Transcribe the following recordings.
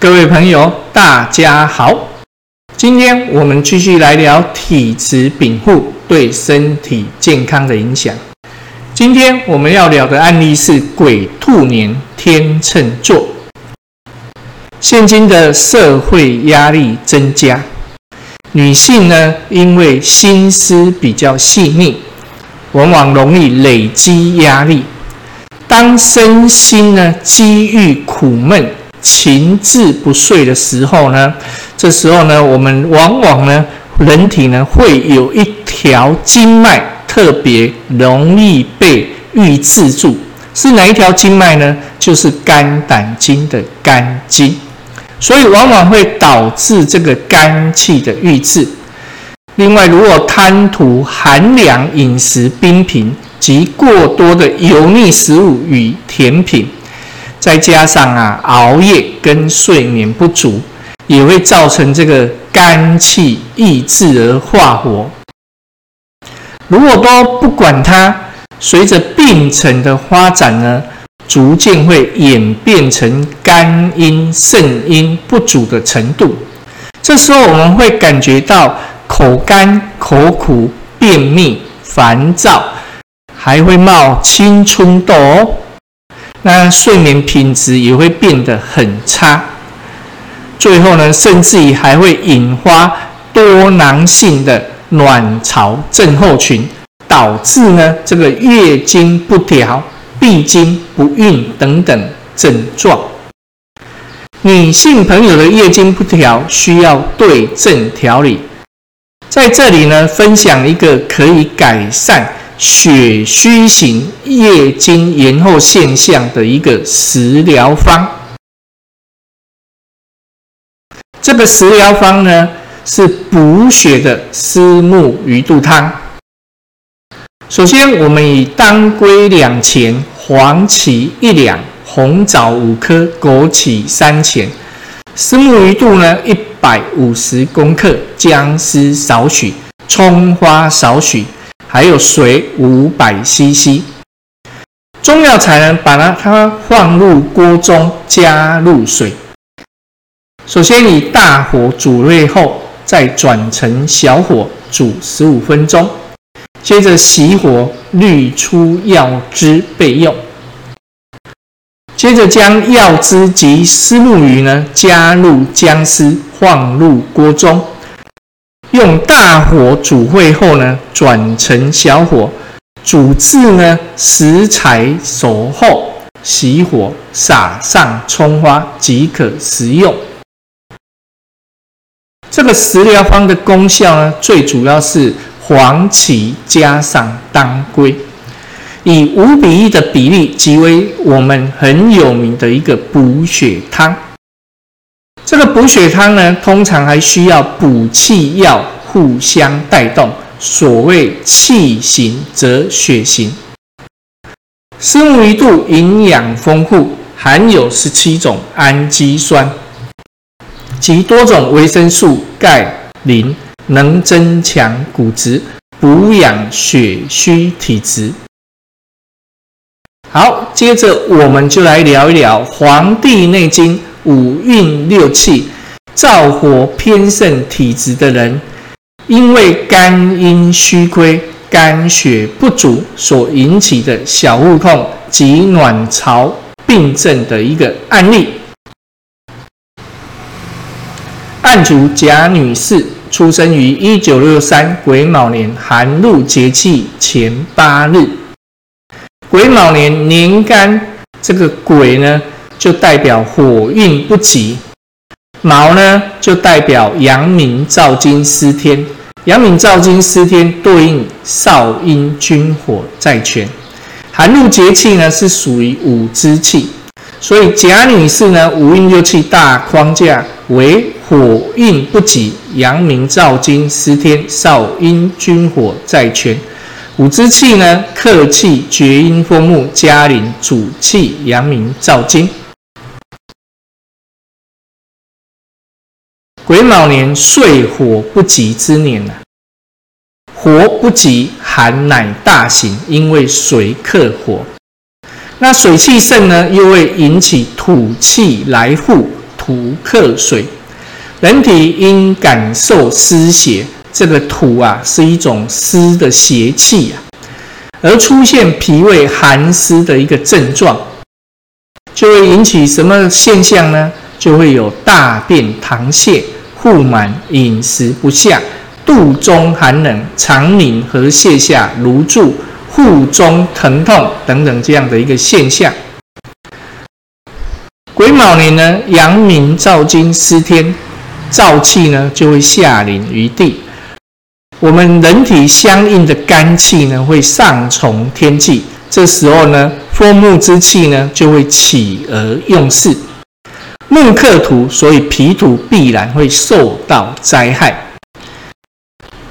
各位朋友，大家好。今天我们继续来聊体质禀赋对身体健康的影响。今天我们要聊的案例是鬼兔年天秤座。现今的社会压力增加，女性呢，因为心思比较细腻，往往容易累积压力。当身心呢积郁苦闷、情志不遂的时候呢，这时候呢，我们往往呢，人体呢会有一条经脉特别容易被郁滞住，是哪一条经脉呢？就是肝胆经的肝经。所以往往会导致这个肝气的郁滞。另外，如果贪图寒凉饮食、冰品及过多的油腻食物与甜品，再加上啊熬夜跟睡眠不足，也会造成这个肝气抑制而化火。如果都不管它，随着病程的发展呢？逐渐会演变成肝阴肾阴不足的程度，这时候我们会感觉到口干、口苦、便秘、烦躁，还会冒青春痘哦。那睡眠品质也会变得很差，最后呢，甚至于还会引发多囊性的卵巢症候群，导致呢这个月经不调。闭经不孕等等症状，女性朋友的月经不调需要对症调理。在这里呢，分享一个可以改善血虚型月经延后现象的一个食疗方。这个食疗方呢，是补血的丝木鱼肚汤。首先，我们以当归两钱、黄芪一两、红枣五颗、枸杞三钱、丝木鱼肚呢一百五十公克、姜丝少许、葱花少许，还有水五百 CC。中药材呢，把它放入锅中，加入水。首先以大火煮沸后，再转成小火煮十五分钟。接着熄火，滤出药汁备用。接着将药汁及丝木鱼呢加入姜丝，放入锅中，用大火煮沸后呢，转成小火煮至呢食材熟后，熄火，撒上葱花即可食用。这个食疗方的功效呢，最主要是。黄芪加上当归，以五比一的比例，即为我们很有名的一个补血汤。这个补血汤呢，通常还需要补气药互相带动，所谓气行则血行。丝木鱼肚营养丰富，含有十七种氨基酸及多种维生素、钙、磷。能增强骨质，补养血虚体质。好，接着我们就来聊一聊《黄帝内经》五运六气燥火偏盛体质的人，因为肝阴虚亏、肝血不足所引起的小腹痛及卵巢病症的一个案例。案主贾女士。出生于一九六三癸卯年寒露节气前八日。癸卯年年干，这个癸呢就代表火运不及，卯呢就代表阳明燥金司天。阳明燥金司天对应少阴君火在权。寒露节气呢是属于五之气，所以贾女士呢五运六气大框架为。火运不及，阳明燥金司天，少阴君火在权。五之气呢，克气厥阴风木，加临主气阳明燥金。癸卯年岁火不及之年呐，火不及，寒乃大行，因为水克火。那水气盛呢，又会引起土气来护。土克水，人体因感受湿邪，这个土啊是一种湿的邪气啊，而出现脾胃寒湿的一个症状，就会引起什么现象呢？就会有大便溏泻、腹满、饮食不下、肚中寒冷、肠拧和泻下、如注、腹中疼痛等等这样的一个现象。癸卯年呢，阳明燥金失天，燥气呢就会下临于地。我们人体相应的肝气呢会上从天际，这时候呢，风木之气呢就会起而用事。木克土，所以脾土必然会受到灾害。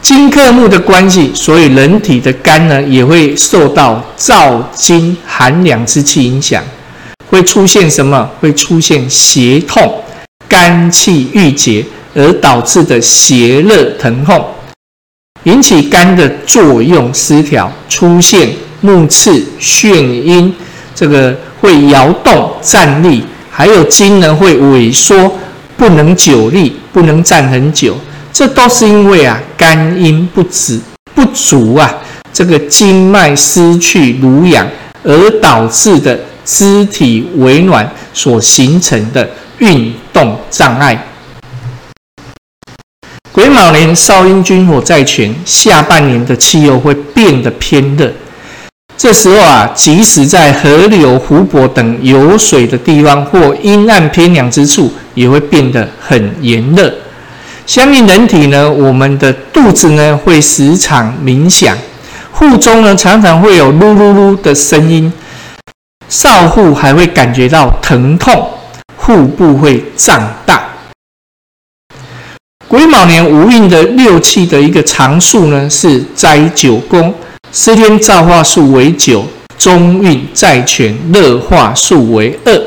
金克木的关系，所以人体的肝呢也会受到燥金寒凉之气影响。会出现什么？会出现胁痛、肝气郁结而导致的胁热疼痛，引起肝的作用失调，出现目赤、眩晕，这个会摇动站立，还有筋呢会萎缩，不能久立，不能站很久，这都是因为啊肝阴不止不足啊，这个经脉失去濡养而导致的。肢体微软所形成的运动障碍。癸卯年少阴君火在全，下半年的气候会变得偏热。这时候啊，即使在河流、湖泊等有水的地方或阴暗偏凉之处，也会变得很炎热。相应人体呢，我们的肚子呢会时常鸣响，腹中呢常常会有噜噜噜的声音。少腹还会感觉到疼痛，腹部会胀大。癸卯年无运的六气的一个常数呢是灾九宫，司天造化数为九，中运在权乐化数为二。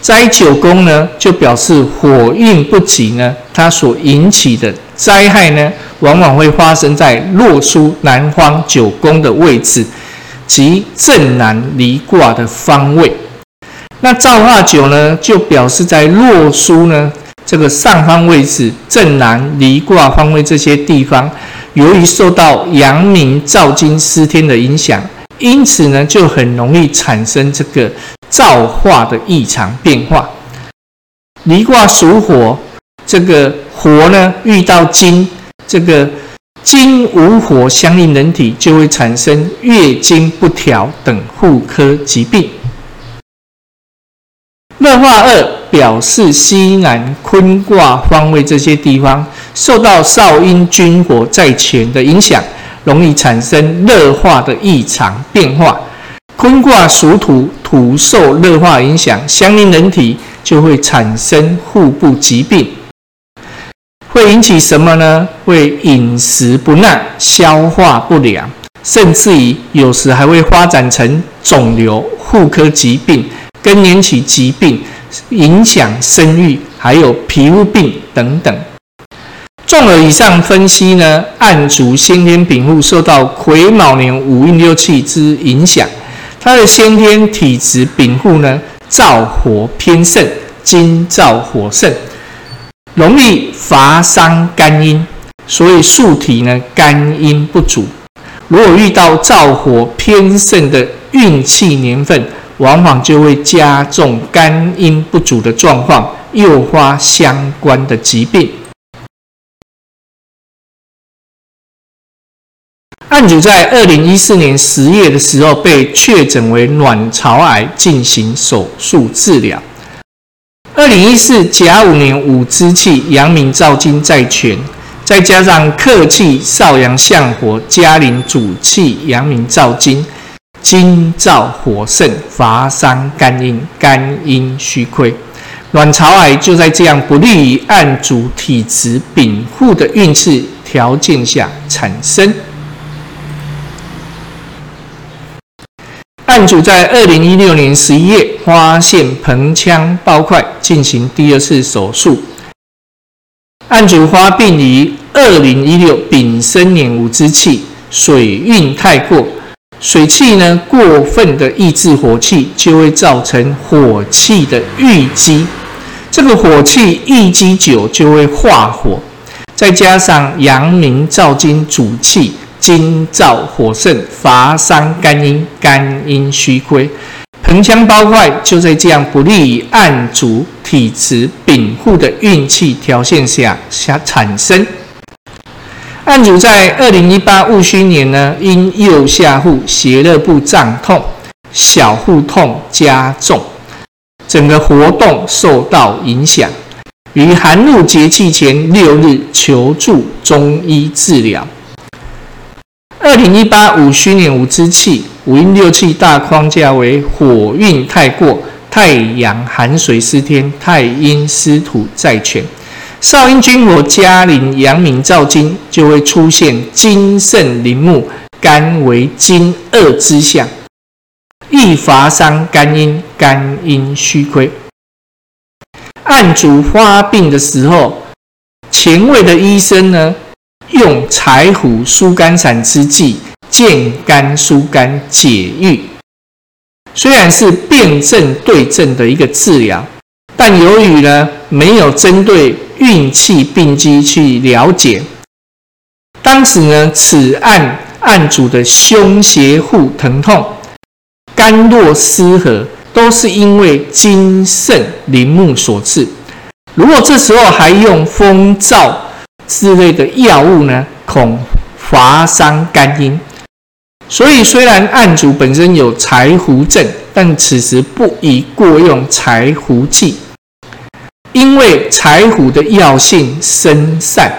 灾九宫呢就表示火运不及呢，它所引起的灾害呢，往往会发生在洛书南方九宫的位置。即正南离卦的方位，那造化九呢，就表示在洛书呢这个上方位置正南离卦方位这些地方，由于受到阳明燥金司天的影响，因此呢就很容易产生这个造化的异常变化。离卦属火，这个火呢遇到金，这个。金无火相应，人体就会产生月经不调等妇科疾病。乐化二表示西南坤卦方位这些地方受到少阴君火在前的影响，容易产生热化的异常变化。坤卦属土，土受热化影响，相应人体就会产生腹部疾病。会引起什么呢？会饮食不耐、消化不良，甚至于有时还会发展成肿瘤、妇科疾病、更年期疾病，影响生育，还有皮肤病等等。综合以上分析呢，按主先天禀赋受到癸卯年五运六气之影响，他的先天体质禀赋呢，燥火偏盛，金燥火盛。容易乏伤肝阴，所以素体呢肝阴不足。如果遇到燥火偏盛的运气年份，往往就会加重肝阴不足的状况，诱发相关的疾病。案主在二零一四年十月的时候被确诊为卵巢癌，进行手术治疗。二零一四甲午年五之气，阳明燥金在全，再加上客气少阳相火，加临主气阳明燥金，金燥火盛，乏伤肝阴，肝阴虚亏，卵巢癌就在这样不利于按主体质禀赋的运势条件下产生。案主在二零一六年十一月发现盆腔包块，进行第二次手术。案主发病于二零一六丙申年五之气，水运太过，水气呢过分的抑制火气，就会造成火气的郁积。这个火气郁积久，就会化火。再加上阳明燥金主气，金燥火盛，乏伤肝阴，肝阴虚亏，盆腔包块就在这样不利于按足体质禀赋的运气条件下下产生。案主在二零一八戊戌年呢，因右下腹胁肋部胀痛，小腹痛加重，整个活动受到影响。于寒露节气前六日求助中医治疗。二零一八戊戌年五之气，五阴六气大框架为火运太过，太阳寒水失天，太阴失土在权。少阴君火加临阳明燥金，就会出现金盛林木，肝为金二之象，易乏伤肝阴，肝阴虚亏。按主发病的时候，前卫的医生呢，用柴胡疏肝散之剂，健肝疏肝解郁。虽然是辨证对症的一个治疗，但由于呢没有针对运气病机去了解，当时呢此案案主的胸胁腹疼痛、肝络失和。都是因为金肾林木所致。如果这时候还用风燥之类的药物呢，恐乏伤肝阴。所以虽然案主本身有柴胡症，但此时不宜过用柴胡剂，因为柴胡的药性生散。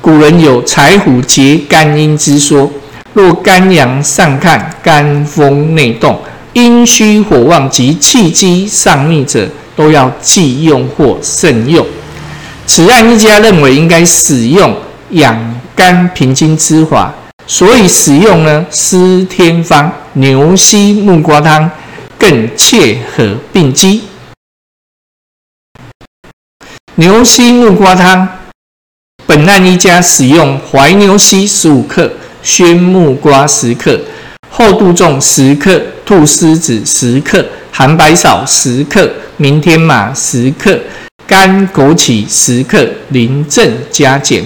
古人有柴胡结肝阴之说。若肝阳上亢，肝风内动。阴虚火旺及气机上逆者，都要忌用或慎用。此案一家认为应该使用养肝平津之法，所以使用呢施天方牛膝木瓜汤更切合病机。牛膝木瓜汤，本案一家使用怀牛膝十五克，宣木瓜十克。厚杜仲十克，菟丝子十克，寒白芍十克，明天麻十克，干枸杞十克，临阵加减。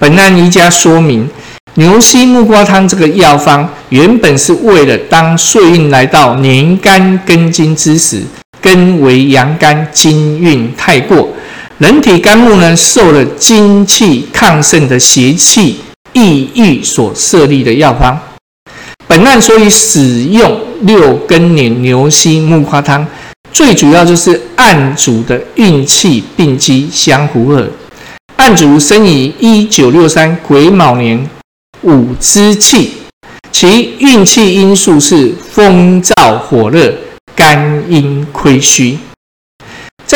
本案一家说明，牛膝木瓜汤这个药方原本是为了当岁运来到年干根金之时，根为阳干，金运太过，人体肝木呢受了精气亢盛的邪气抑郁所设立的药方。本案所以使用六根年牛膝木瓜汤，最主要就是案主的运气病机相符合。案主生于一九六三癸卯年五之气，其运气因素是风燥火热、肝阴亏虚，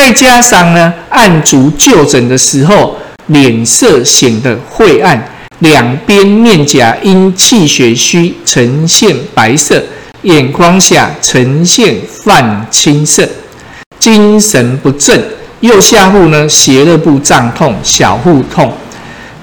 再加上呢，按足就诊的时候脸色显得晦暗。两边面颊因气血虚呈现白色，眼眶下呈现泛青色，精神不振，右下腹呢胁肋部胀痛、小腹痛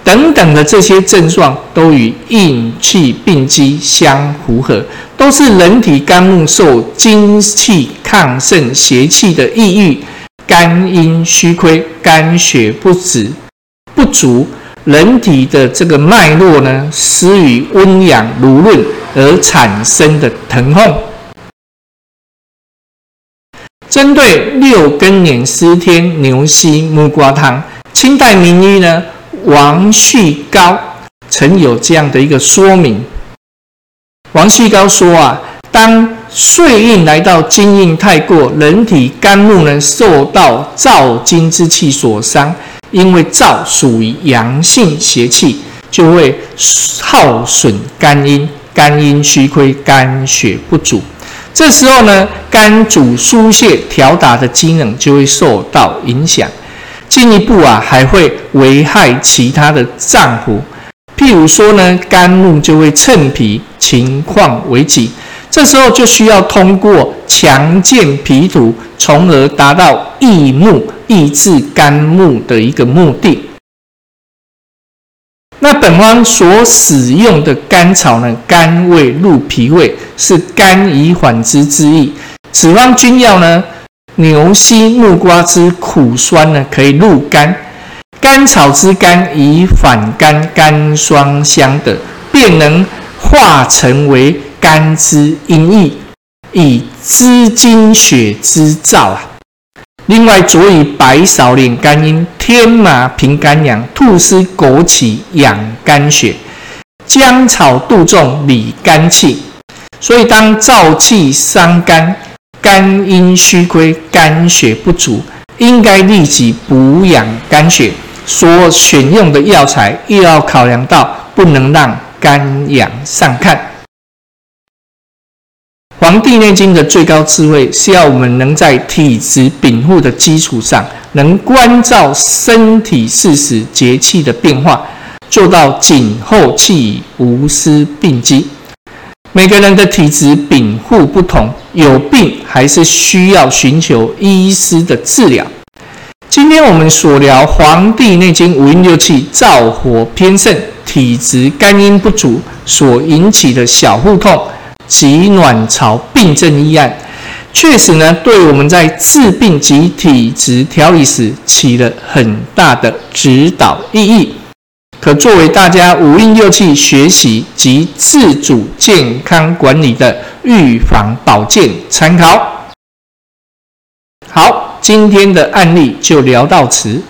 等等的这些症状，都与运气病机相符合，都是人体肝木受精气亢盛邪气的抑郁，肝阴虚亏，肝血不止不足。人体的这个脉络呢，失于温养濡润而产生的疼痛。针对六根年司天牛膝木瓜汤，清代名医呢王旭高曾有这样的一个说明。王旭高说啊，当岁运来到金运太过，人体肝木呢受到燥金之气所伤。因为燥属于阳性邪气，就会耗损肝阴，肝阴虚亏，肝血不足。这时候呢，肝主疏泄调达的机能就会受到影响，进一步啊，还会危害其他的脏腑。譬如说呢，肝木就会趁脾，情况危急。这时候就需要通过强健脾土，从而达到益木、抑制肝木的一个目的。那本方所使用的甘草呢，甘味入脾胃，是甘以缓之之意。此方君药呢，牛膝木瓜之苦酸呢，可以入肝。甘草之甘，以反甘甘霜相等，便能化成为肝之阴液，以滋精血之燥啊。另外，佐以白芍敛肝阴，天麻平肝阳，兔丝枸杞养肝血，姜草杜仲理肝气。所以，当燥气伤肝、肝阴虚亏、肝血不足，应该立即补养肝血。所选用的药材，又要考量到不能让肝阳上亢。《黄帝内经》的最高智慧是要我们能在体质禀赋的基础上，能关照身体四时节气的变化，做到谨后气以无失病机。每个人的体质禀赋不同，有病还是需要寻求医师的治疗。今天我们所聊《黄帝内经》五阴六气燥火偏盛，体质肝阴不足所引起的小腹痛。及卵巢病症医案，确实呢，对我们在治病及体质调理时起了很大的指导意义，可作为大家五运六气学习及自主健康管理的预防保健参考。好，今天的案例就聊到此。